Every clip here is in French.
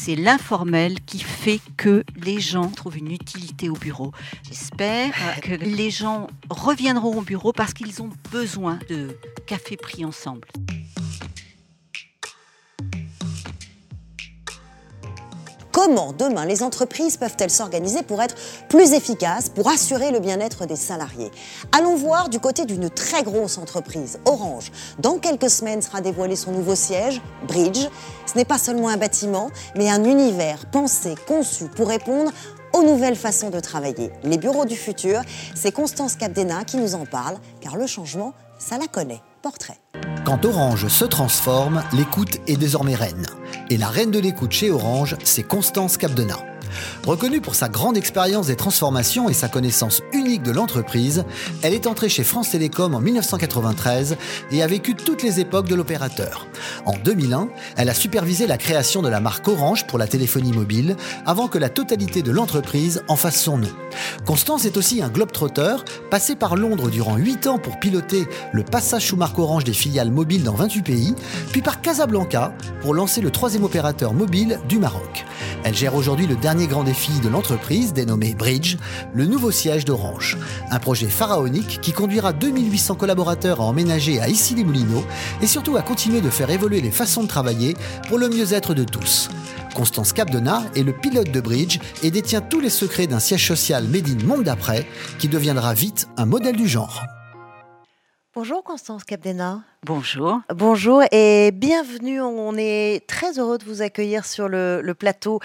c'est l'informel qui fait que les gens trouvent une utilité au bureau. J'espère que les gens reviendront au bureau parce qu'ils ont besoin de café pris ensemble. Comment demain les entreprises peuvent-elles s'organiser pour être plus efficaces, pour assurer le bien-être des salariés? Allons voir du côté d'une très grosse entreprise, Orange. Dans quelques semaines sera dévoilé son nouveau siège, Bridge. Ce n'est pas seulement un bâtiment, mais un univers pensé, conçu pour répondre aux nouvelles façons de travailler. Les bureaux du futur, c'est Constance Capdena qui nous en parle, car le changement, ça la connaît. Portrait. Quand Orange se transforme, l'écoute est désormais reine. Et la reine de l'écoute chez Orange, c'est Constance Capdena. Reconnue pour sa grande expérience des transformations et sa connaissance de l'entreprise, elle est entrée chez France Télécom en 1993 et a vécu toutes les époques de l'opérateur. En 2001, elle a supervisé la création de la marque Orange pour la téléphonie mobile avant que la totalité de l'entreprise en fasse son nom. Constance est aussi un globe-trotter, passé par Londres durant 8 ans pour piloter le passage sous marque Orange des filiales mobiles dans 28 pays, puis par Casablanca pour lancer le troisième opérateur mobile du Maroc. Elle gère aujourd'hui le dernier grand défi de l'entreprise, dénommé Bridge, le nouveau siège d'Orange. Un projet pharaonique qui conduira 2800 collaborateurs à emménager à Issy-les-Moulineaux et surtout à continuer de faire évoluer les façons de travailler pour le mieux-être de tous. Constance Capdena est le pilote de Bridge et détient tous les secrets d'un siège social made in monde d'après qui deviendra vite un modèle du genre. Bonjour Constance Capdena. Bonjour. Bonjour et bienvenue. On est très heureux de vous accueillir sur le, plateau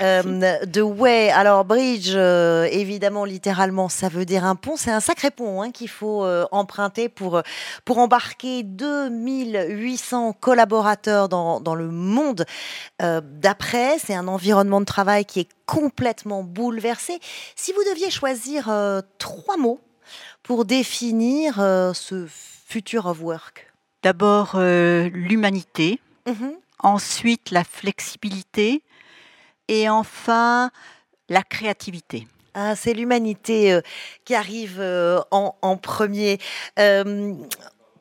euh, de Way. Alors Bridge, euh, évidemment, littéralement, ça veut dire un pont. C'est un sacré pont hein, qu'il faut euh, emprunter pour, pour embarquer 2800 collaborateurs dans, dans le monde d'après. C'est un environnement de travail qui est complètement bouleversé. Si vous deviez choisir trois mots pour définir euh, ce future of work? D'abord euh, l'humanité, mhm. ensuite la flexibilité et enfin la créativité. Ah, c'est l'humanité euh, qui arrive en, premier.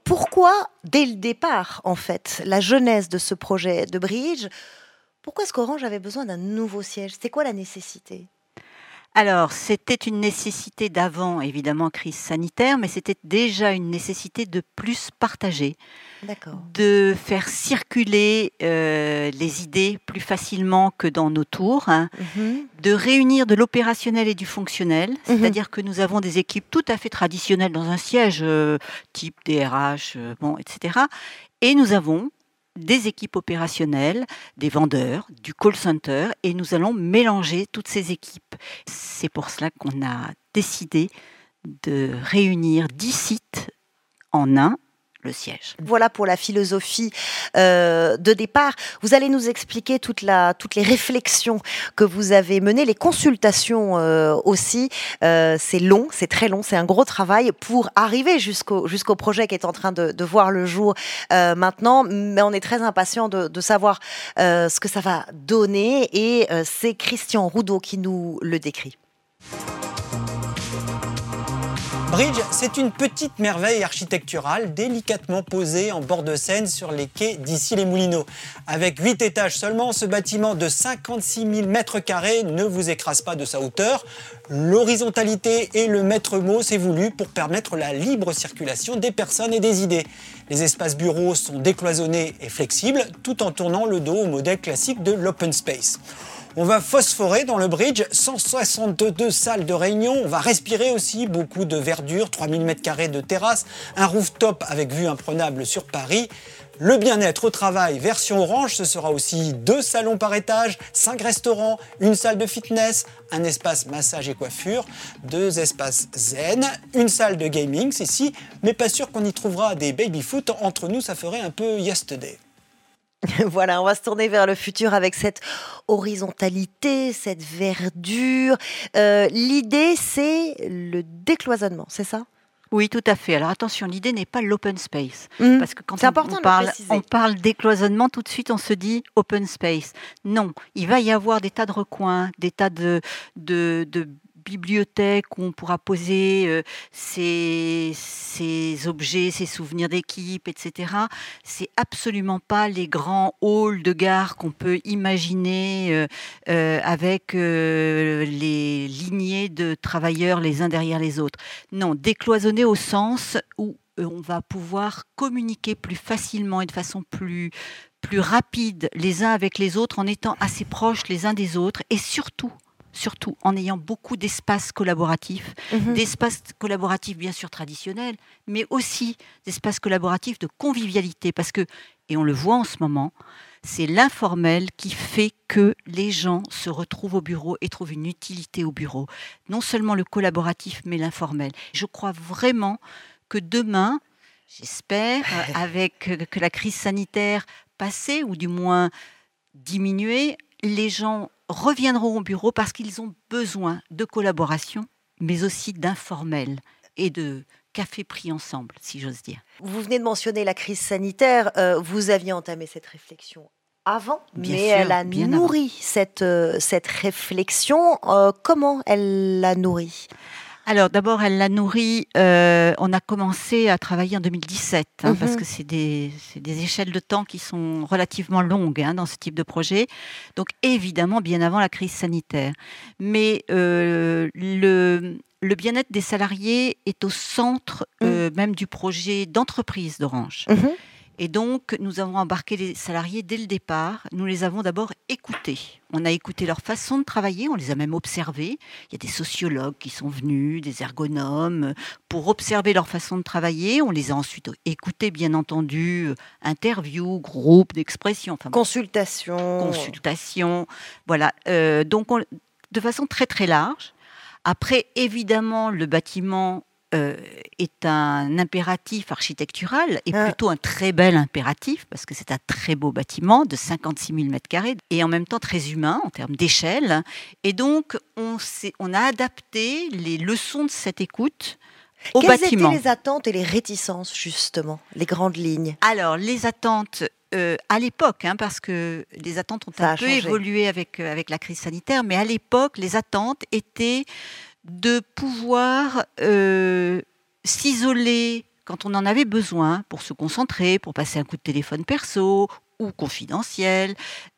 pourquoi, dès le départ, en fait, la jeunesse de ce projet de Bridge, pourquoi est-ce qu'Orange avait besoin d'un nouveau siège? C'est quoi la nécessité? Alors, c'était une nécessité d'avant, évidemment, crise sanitaire, mais c'était déjà une nécessité de plus partager, de faire circuler euh, les idées plus facilement que dans nos tours, hein. mhm. de réunir de l'opérationnel et du fonctionnel, mhm. c'est-à-dire que nous avons des équipes tout à fait traditionnelles dans un siège euh, type DRH, euh, bon, etc. Et nous avons des équipes opérationnelles, des vendeurs, du call center, et nous allons mélanger toutes ces équipes. C'est pour cela qu'on a décidé de réunir 10 sites en un Voilà pour la philosophie euh, de départ. Vous allez nous expliquer toutes les réflexions que vous avez menées, les consultations euh, aussi. Euh, c'est long, c'est très long, c'est un gros travail pour arriver jusqu'au projet qui est en train de, de voir le jour maintenant. Mais on est très impatient de, de savoir ce que ça va donner et c'est Christian Roudot qui nous le décrit. Bridge, c'est une petite merveille architecturale délicatement posée en bord de Seine sur les quais d'ici les Moulineaux. Avec 8 étages seulement, ce bâtiment de 56 000 mètres carrés ne vous écrase pas de sa hauteur. L'horizontalité et le maître mot, c'est voulu pour permettre la libre circulation des personnes et des idées. Les espaces bureaux sont décloisonnés et flexibles tout en tournant le dos au modèle classique de l'open space. On va phosphorer dans le bridge, 162 salles de réunion. On va respirer aussi beaucoup de verdure, 3000 m2 de terrasse, un rooftop avec vue imprenable sur Paris. Le bien-être au travail version orange, ce sera aussi deux salons par étage, cinq restaurants, une salle de fitness, un espace massage et coiffure, deux espaces zen, une salle de gaming, c'est si, mais pas sûr qu'on y trouvera des baby-foot. Entre nous, ça ferait un peu yesterday. voilà, on va se tourner vers le futur avec cette horizontalité, cette verdure. Euh, l'idée, c'est le décloisonnement, c'est ça? Oui, tout à fait. Alors attention, l'idée n'est pas l'open space. Mmh. Parce que quand on, important parle, on parle décloisonnement, tout de suite on se dit open space. Non, il va y avoir des tas de recoins, des tas de, de, de bibliothèque où on pourra poser ses, objets, ses souvenirs d'équipe, etc. C'est absolument pas les grands halls de gare qu'on peut imaginer avec les lignées de travailleurs les uns derrière les autres. Non, décloisonner au sens où on va pouvoir communiquer plus facilement et de façon plus rapide les uns avec les autres en étant assez proches les uns des autres et surtout surtout en ayant beaucoup d'espaces collaboratifs, mhm. d'espaces collaboratifs bien sûr traditionnels, mais aussi d'espaces collaboratifs de convivialité, parce que, et on le voit en ce moment, c'est l'informel qui fait que les gens se retrouvent au bureau et trouvent une utilité au bureau. Non seulement le collaboratif, mais l'informel. Je crois vraiment que demain, j'espère, avec que la crise sanitaire passée, ou du moins diminuée, les gens reviendront au bureau parce qu'ils ont besoin de collaboration, mais aussi d'informel et de café pris ensemble, si j'ose dire. Vous venez de mentionner la crise sanitaire. Euh, vous aviez entamé cette réflexion avant, mais elle a nourri cette, euh, cette réflexion. comment elle l'a nourri? Alors d'abord, elle l'a nourri. Euh, on a commencé à travailler en 2017 hein, parce mhm. que c'est des, des, échelles de temps qui sont relativement longues hein, dans ce type de projet. Donc évidemment, bien avant la crise sanitaire. Mais euh, le, le bien-être des salariés est au centre mhm. euh, même du projet d'entreprise d'Orange. Mhm. Et donc, nous avons embarqué les salariés dès le départ. Nous les avons d'abord écoutés. On a écouté leur façon de travailler, on les a même observés. Il y a des sociologues qui sont venus, des ergonomes, pour observer leur façon de travailler. On les a ensuite écoutés, bien entendu, interviews, groupes d'expression. Enfin, consultation. Consultation. Voilà. Euh, donc, de façon très, très large. Après, évidemment, le bâtiment euh, est un impératif architectural et ah. plutôt un très bel impératif parce que c'est un très beau bâtiment de 56 000 mètres carrés et en même temps très humain en termes d'échelle. Et donc, on, on a adapté les leçons de cette écoute au Quelles bâtiment. étaient les attentes et les réticences, justement, les grandes lignes? Alors, les attentes, euh, à l'époque, hein, parce que les attentes ont un peu évolué avec, euh, avec la crise sanitaire, mais à l'époque, les attentes étaient de pouvoir euh, s'isoler quand on en avait besoin pour se concentrer, pour passer un coup de téléphone perso ou confidentiel,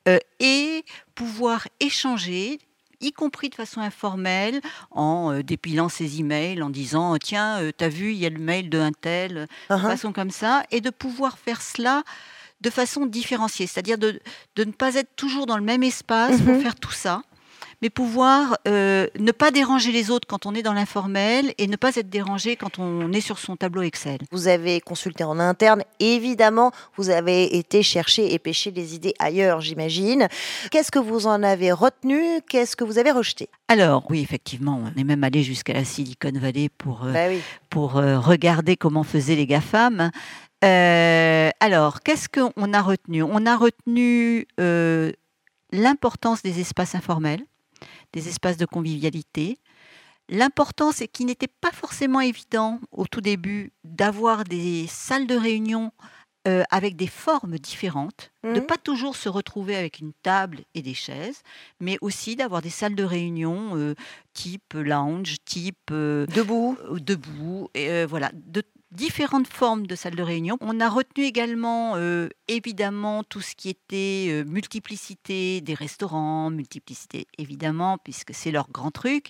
euh, et pouvoir échanger y compris de façon informelle, en euh, dépilant ses emails, en disant tiens, t'as vu, il y a le mail de un tel, de uh-huh. façon comme ça, et de pouvoir faire cela de façon différenciée, c'est-à-dire de, ne pas être toujours dans le même espace pour mm-hmm. faire tout ça, mais pouvoir euh, ne pas déranger les autres quand on est dans l'informel et ne pas être dérangé quand on est sur son tableau Excel. Vous avez consulté en interne, évidemment, vous avez été chercher et pêcher des idées ailleurs, j'imagine. Qu'est-ce que vous en avez retenu? Qu'est-ce que vous avez rejeté? Alors, oui, effectivement, on est même allé jusqu'à la Silicon Valley pour, euh, bah pour euh, regarder comment faisaient les GAFAM. alors, qu'est-ce qu'on a retenu? On a retenu l'importance des espaces informels des espaces de convivialité. L'important, c'est qu'il n'était pas forcément évident au tout début d'avoir des salles de réunion euh, avec des formes différentes, de ne mmh. pas toujours se retrouver avec une table et des chaises, mais aussi d'avoir des salles de réunion euh, type lounge, type euh, debout, debout, et, voilà, de, différentes formes de salles de réunion. On a retenu également euh, évidemment tout ce qui était euh, multiplicité des restaurants, multiplicité évidemment puisque c'est leur grand truc.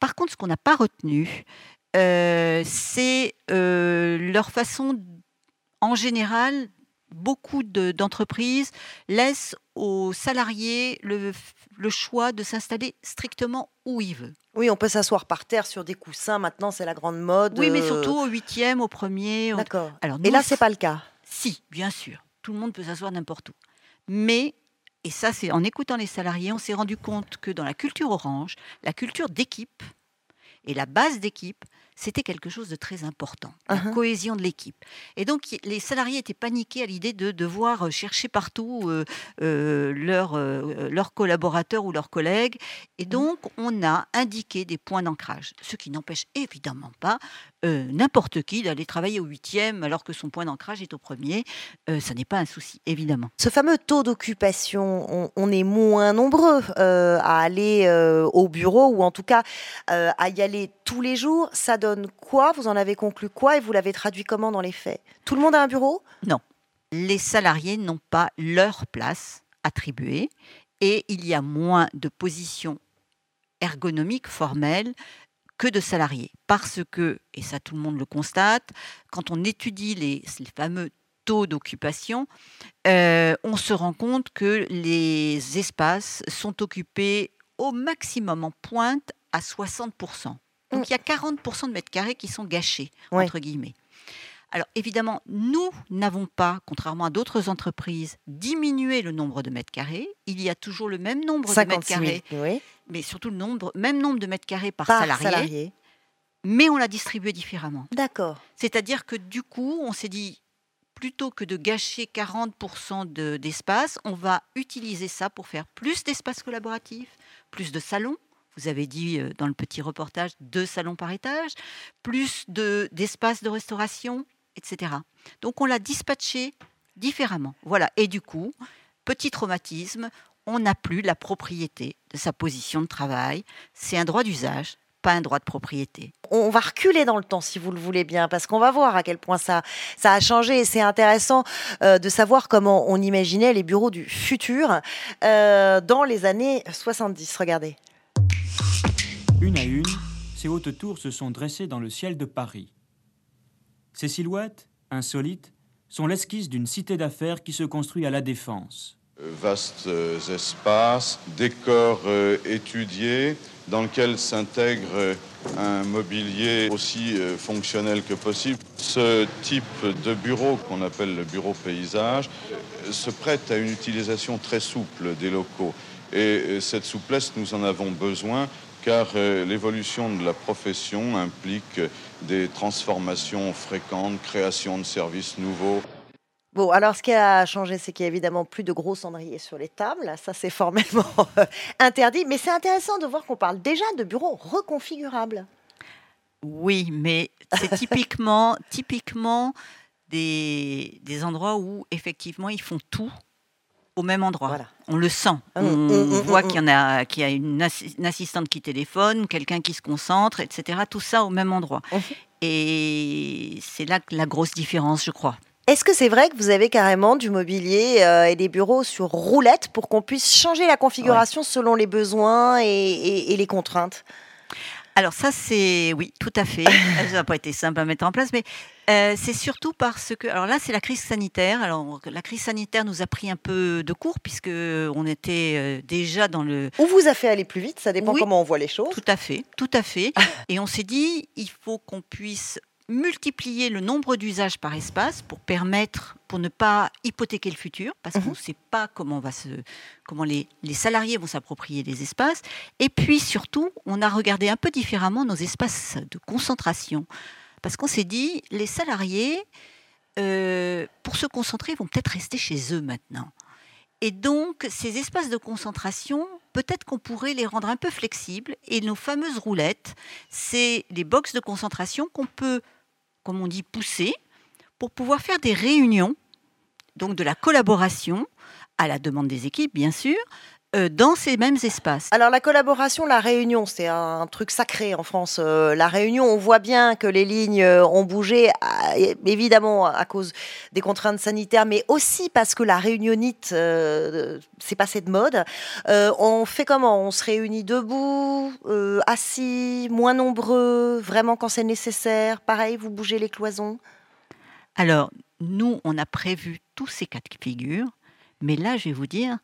Par contre, ce qu'on n'a pas retenu, euh, c'est leur façon en général beaucoup d'entreprises laissent aux salariés le, choix de s'installer strictement où il veut. Oui, on peut s'asseoir par terre sur des coussins. Maintenant, c'est la grande mode. Oui, mais euh. surtout au huitième, au premier. D'accord. Alors, et là, c'est pas le cas. Si, bien sûr. Tout le monde peut s'asseoir n'importe où. Mais et ça, c'est en écoutant les salariés, on s'est rendu compte que dans la culture orange, la culture d'équipe et la base d'équipe, c'était quelque chose de très important, la uh-huh. cohésion de l'équipe. Et donc, les salariés étaient paniqués à l'idée de devoir euh, chercher partout euh, euh, leurs collaborateurs ou leurs collègues. Et mm. donc, on a indiqué des points d'ancrage, ce qui n'empêche évidemment pas euh, n'importe qui d'aller travailler au huitième alors que son point d'ancrage est au premier. Euh, ça n'est pas un souci, évidemment. Ce fameux taux d'occupation, on, est moins nombreux euh, à aller au bureau ou en tout cas à y aller tous les jours. Ça donne quoi? Vous en avez conclu quoi et vous l'avez traduit comment dans les faits? Tout le monde a un bureau? Non. Les salariés n'ont pas leur place attribuée et il y a moins de positions ergonomiques formelles que de salariés. Parce que, et ça tout le monde le constate, quand on étudie les, fameux taux d'occupation, euh, on se rend compte que les espaces sont occupés au maximum en pointe à 60%. Donc mm. il y a 40% de mètres carrés qui sont gâchés, entre guillemets. Alors évidemment, nous n'avons pas, contrairement à d'autres entreprises, diminué le nombre de mètres carrés. Il y a toujours le même nombre de mètres carrés, mais surtout le nombre, même nombre de mètres carrés par, salarié, Mais on l'a distribué différemment. D'accord. C'est-à-dire que du coup, on s'est dit, plutôt que de gâcher 40% d'espace, on va utiliser ça pour faire plus d'espace collaboratif, plus de salons, vous avez dit euh, dans le petit reportage, deux salons par étage, plus d'espace de restauration, etc. Donc on l'a dispatché différemment. Voilà. Et du coup, petit traumatisme, on n'a plus la propriété de sa position de travail. C'est un droit d'usage, pas un droit de propriété. On va reculer dans le temps, si vous le voulez bien, parce qu'on va voir à quel point ça, ça a changé. Et c'est intéressant euh, de savoir comment on imaginait les bureaux du futur euh, dans les années 70. Regardez. Une à une, ces hautes tours se sont dressées dans le ciel de Paris. Ces silhouettes, insolites, sont l'esquisse d'une cité d'affaires qui se construit à la Défense. Vastes euh, espaces, décors euh, étudiés, dans lequel s'intègre un mobilier aussi euh, fonctionnel que possible. Ce type de bureau, qu'on appelle le bureau paysage, se prête à une utilisation très souple des locaux. Et cette souplesse, nous en avons besoin car euh, l'évolution de la profession implique des transformations fréquentes, création de services nouveaux. Bon, alors ce qui a changé, c'est qu'il y a évidemment plus de gros cendriers sur les tables. Ça, c'est formellement euh, interdit. Mais c'est intéressant de voir qu'on parle déjà de bureaux reconfigurables. Oui, mais c'est typiquement, typiquement des, des endroits où effectivement ils font tout au même endroit. On le sent. Mmh, on mmh, mmh, voit qu'il y en a, qu'il y a une, assistante qui téléphone, quelqu'un qui se concentre, etc. Tout ça au même endroit. Et c'est là la grosse différence, je crois. Est-ce que c'est vrai que vous avez carrément du mobilier euh, et des bureaux sur roulette pour qu'on puisse changer la configuration selon les besoins et les contraintes? Alors ça, c'est oui, tout à fait. ça n'a pas été simple à mettre en place, mais euh, c'est surtout parce que, alors là, c'est la crise sanitaire. Alors la crise sanitaire nous a pris un peu de cours puisque on était euh, déjà dans le. Ou vous a fait aller plus vite, ça dépend comment on voit les choses. Tout à fait, tout à fait. Et on s'est dit, il faut qu'on puisse multiplier le nombre d'usages par espace pour permettre, pour ne pas hypothéquer le futur, parce qu'on ne mhm. sait pas comment, va se, comment les, les salariés vont s'approprier les espaces. Et puis surtout, on a regardé un peu différemment nos espaces de concentration, parce qu'on s'est dit, les salariés, euh, pour se concentrer, vont peut-être rester chez eux maintenant. Et donc, ces espaces de concentration, peut-être qu'on pourrait les rendre un peu flexibles. Et nos fameuses roulettes, c'est les box de concentration qu'on peut comme on dit, pousser pour pouvoir faire des réunions, donc de la collaboration, à la demande des équipes, bien sûr, dans ces mêmes espaces. Alors la collaboration, la réunion, c'est un truc sacré en France. Euh, la réunion, on voit bien que les lignes euh, ont bougé, évidemment à cause des contraintes sanitaires, mais aussi parce que la réunionite s'est passée de mode. on fait comment? On se réunit debout, assis, moins nombreux, vraiment quand c'est nécessaire. Pareil, vous bougez les cloisons? Alors, nous, on a prévu tous ces cas de figure, mais là, je vais vous dire,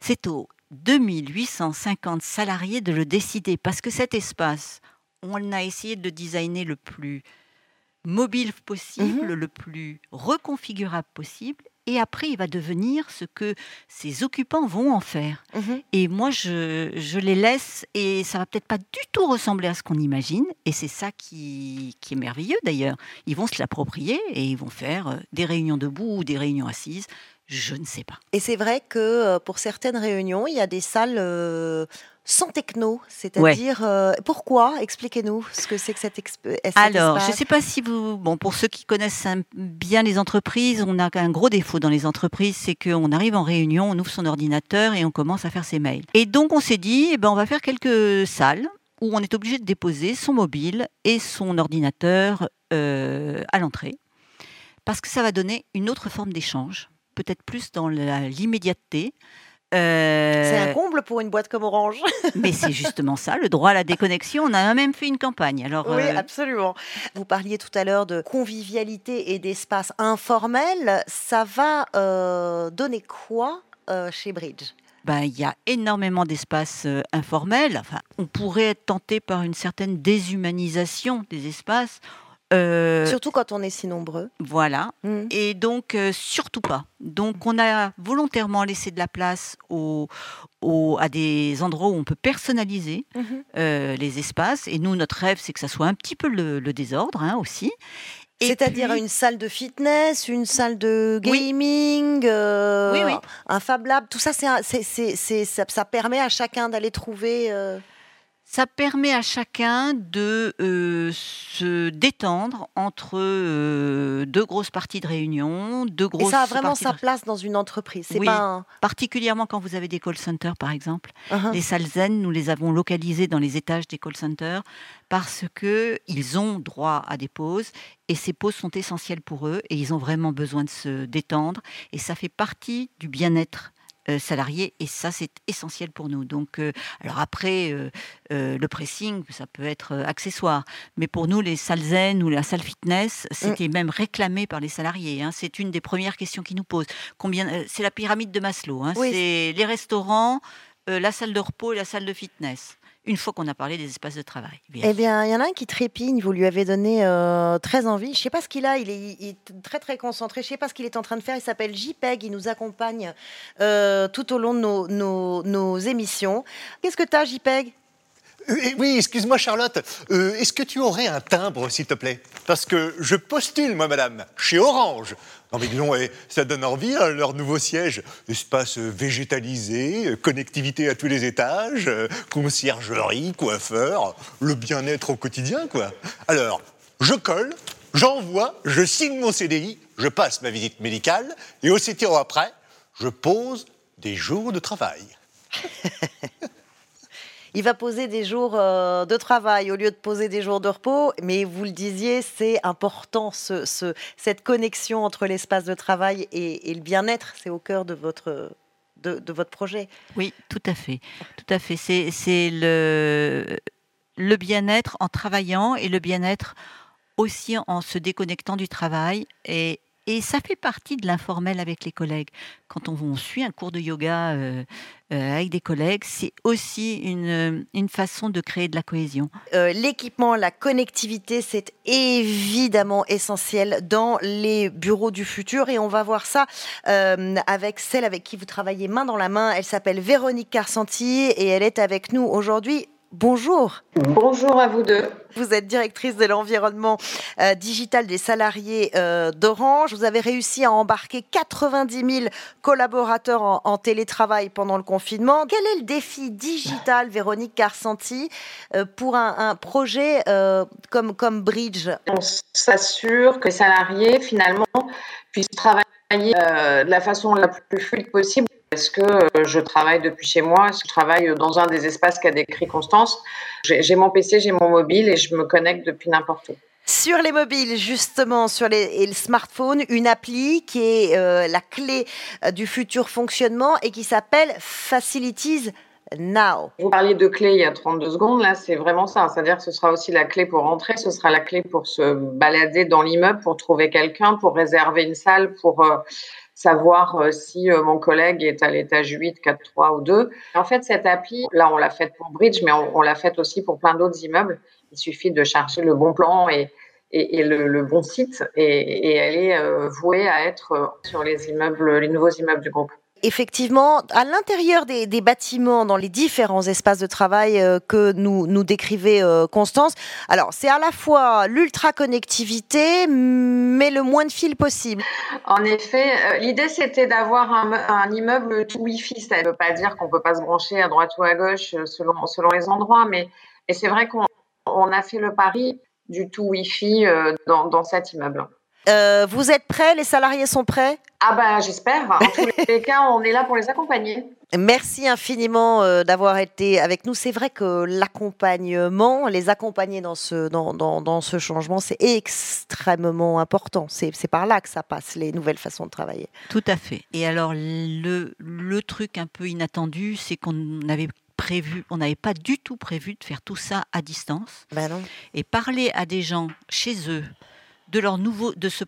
c'est au 2850 salariés de le décider, parce que cet espace, on a essayé de le designer le plus mobile possible, mhm. le plus reconfigurable possible, et après il va devenir ce que ses occupants vont en faire. Mhm. Et moi, je, les laisse, et ça va peut-être pas du tout ressembler à ce qu'on imagine, et c'est ça qui, qui, est merveilleux d'ailleurs. Ils vont se l'approprier et ils vont faire euh, des réunions debout ou des réunions assises Je ne sais pas. Et c'est vrai que euh, pour certaines réunions, il y a des salles euh, sans techno, c'est-à-dire euh, pourquoi? Expliquez-nous ce que c'est que cet, cet Alors, je ne sais pas si vous, bon, pour ceux qui connaissent bien les entreprises, on a un gros défaut dans les entreprises, c'est qu'on arrive en réunion, on ouvre son ordinateur et on commence à faire ses mails. Et donc on s'est dit, eh ben, on va faire quelques salles où on est obligé de déposer son mobile et son ordinateur à l'entrée, parce que ça va donner une autre forme d'échange peut-être plus dans l'immédiateté. Euh, c'est un comble pour une boîte comme Orange. mais c'est justement ça, le droit à la déconnexion. On a même fait une campagne. Alors, oui, euh, absolument. Vous parliez tout à l'heure de convivialité et d'espace informel. Ça va euh, donner quoi chez Bridge? Ben, il y a énormément d'espaces informels. Enfin, on pourrait être tenté par une certaine déshumanisation des espaces. Euh, surtout quand on est si nombreux. Voilà. Mm. Et donc, euh, surtout pas. Donc, on a volontairement laissé de la place au, à des endroits où on peut personnaliser mm-hmm. euh, les espaces. Et nous, notre rêve, c'est que ça soit un petit peu le, désordre hein, aussi. C'est-à-dire une salle de fitness, une salle de gaming, un Fab Lab, tout ça, c'est, ça, ça, permet à chacun d'aller trouver ça permet à chacun de euh, se détendre entre euh, deux grosses parties de réunion, deux grosses. Et ça a vraiment sa place dans une entreprise. C'est pas particulièrement quand vous avez des call centers, par exemple. Uh-huh. Les salles zen, nous les avons localisées dans les étages des call centers parce que ils ont droit à des pauses et ces pauses sont essentielles pour eux et ils ont vraiment besoin de se détendre et ça fait partie du bien-être salariés et ça c'est essentiel pour nous. Donc euh, alors après euh, le pressing ça peut être accessoire, mais pour nous les salles zen ou la salle fitness mmh. c'était même réclamé par les salariés. Hein. C'est une des premières questions qu'ils nous posent. Combien c'est la pyramide de Maslow. Hein. C'est les restaurants, la salle de repos et la salle de fitness une fois qu'on a parlé des espaces de travail. Eh bien, il y en a un qui trépigne, vous lui avez donné euh, très envie. Je ne sais pas ce qu'il a, il est, très très concentré, je ne sais pas ce qu'il est en train de faire. Il s'appelle JPEG, il nous accompagne euh, tout au long de nos, nos émissions. Qu'est-ce que tu as, JPEG? Oui, excuse-moi Charlotte, est-ce que tu aurais un timbre, s'il te plaît? Parce que je postule, moi, madame, chez Orange, non mais disons, eh, ça donne envie, hein, leur nouveau siège. Espace végétalisé, connectivité à tous les étages, conciergerie, coiffeur, le bien-être au quotidien, quoi. Alors, je colle, j'envoie, je signe mon CDI, je passe ma visite médicale, et aussitôt après, je pose des jours de travail. il va poser des jours euh, de travail au lieu de poser des jours de repos. Mais vous le disiez, c'est important ce, cette connexion entre l'espace de travail et, le bien-être. C'est au cœur de votre de, votre projet. Oui, tout à fait, tout à fait. C'est le le bien-être en travaillant et le bien-être aussi en se déconnectant du travail et et ça fait partie de l'informel avec les collègues. Quand on, suit un cours de yoga euh, euh, avec des collègues, c'est aussi une, une, façon de créer de la cohésion. Euh, l'équipement, la connectivité, c'est évidemment essentiel dans les bureaux du futur. Et on va voir ça avec celle avec qui vous travaillez main dans la main. Elle s'appelle Véronique Carsanti et elle est avec nous aujourd'hui. Bonjour. Bonjour à vous deux. Vous êtes directrice de l'environnement euh, digital des salariés euh, d'Orange. Vous avez réussi à embarquer 90 000 collaborateurs en, télétravail pendant le confinement. Quel est le défi digital, Véronique Carsanti, euh, pour un, projet comme, comme Bridge? On s'assure que les salariés, finalement, puissent travailler de la façon la plus fluide possible est-ce que euh, je travaille depuis chez moi? Je travaille dans un des espaces qu'a décrit Constance? J'ai mon PC, j'ai mon mobile et je me connecte depuis n'importe où. Sur les mobiles, justement, sur les, smartphones, une appli qui est euh, la clé euh, du futur fonctionnement et qui s'appelle Facilities Now. Vous parliez de clé il y a 32 secondes, là c'est vraiment ça. C'est-à-dire que ce sera aussi la clé pour rentrer, ce sera la clé pour se balader dans l'immeuble, pour trouver quelqu'un, pour réserver une salle, pour savoir euh, si euh, mon collègue est à l'étage 8, 4, 3 ou 2. En fait, cette appli, là, on l'a faite pour Bridge, mais on, l'a faite aussi pour plein d'autres immeubles. Il suffit de chercher le bon plan et, et, le, bon site, et, elle est euh, vouée à être sur les immeubles, les nouveaux immeubles du groupe. Effectivement, à l'intérieur des, bâtiments, dans les différents espaces de travail euh, que nous, décrivait euh, Constance, alors c'est à la fois l'ultra-connectivité, mais le moins de fils possible. En effet, euh, l'idée c'était d'avoir un, immeuble tout Wi-Fi. Ça ne veut pas dire qu'on ne peut pas se brancher à droite ou à gauche selon, selon les endroits, mais c'est vrai qu'on a fait le pari du tout Wi-Fi dans cet immeuble. Euh, vous êtes prêts? Les salariés sont prêts? Ah bah j'espère. En tous les cas, on est là pour les accompagner. Merci infiniment euh, d'avoir été avec nous. C'est vrai que l'accompagnement, les accompagner dans ce, dans, dans, dans ce changement, c'est extrêmement important. C'est par là que ça passe, les nouvelles façons de travailler. Tout à fait. Et alors, le, le truc un peu inattendu, c'est qu'on avait prévu, on n'avait pas du tout prévu de faire tout ça à distance. Ben non. Et parler à des gens chez eux, de leur nouveau, de se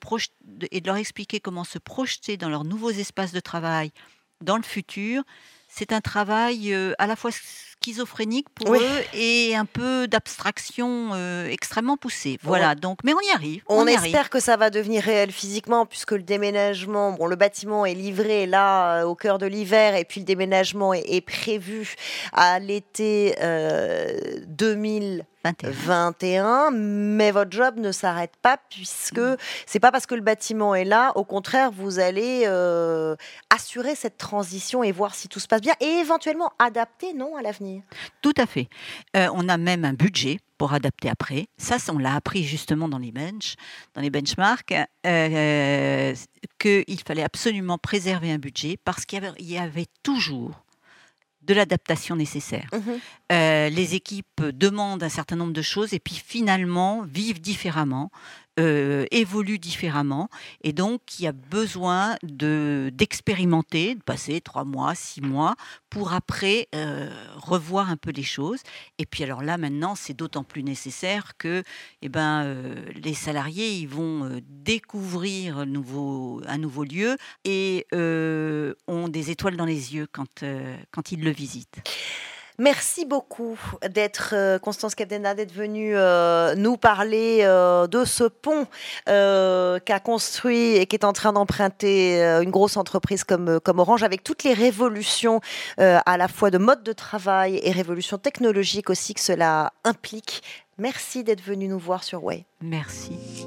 et de leur expliquer comment se projeter dans leurs nouveaux espaces de travail dans le futur, c'est un travail euh, à la fois schizophrénique pour eux et un peu d'abstraction euh, extrêmement poussée. Voilà, donc, mais on y arrive. On, espère que ça va devenir réel physiquement, puisque le déménagement, bon, le bâtiment est livré là euh, au cœur de l'hiver, et puis le déménagement est, prévu à l'été 2000. 21. mais votre job ne s'arrête pas puisque c'est pas parce que le bâtiment est là, au contraire, vous allez euh, assurer cette transition et voir si tout se passe bien et éventuellement adapter, non, à l'avenir. Tout à fait. Euh, on a même un budget pour adapter après. Ça, on l'a appris justement dans les bench, dans les benchmarks, euh, qu'il fallait absolument préserver un budget parce qu'il y avait toujours de l'adaptation nécessaire. Mhm. Euh, les équipes demandent un certain nombre de choses et puis finalement vivent différemment, euh, évolue différemment et donc y a besoin de d'expérimenter, de passer trois mois, six mois pour après euh, revoir un peu les choses. Et puis alors là maintenant c'est d'autant plus nécessaire que eh ben, euh, les salariés ils vont découvrir un nouveau, un nouveau lieu et ont des étoiles dans les yeux quand, quand ils le visitent. Merci beaucoup d'être euh, Constance Capdena d'être venue euh, nous parler euh, de ce pont qu'a construit et qui est en train d'emprunter une grosse entreprise comme, comme Orange avec toutes les révolutions à la fois de mode de travail et révolutions technologiques aussi que cela implique. Merci d'être venu nous voir sur Way. Merci.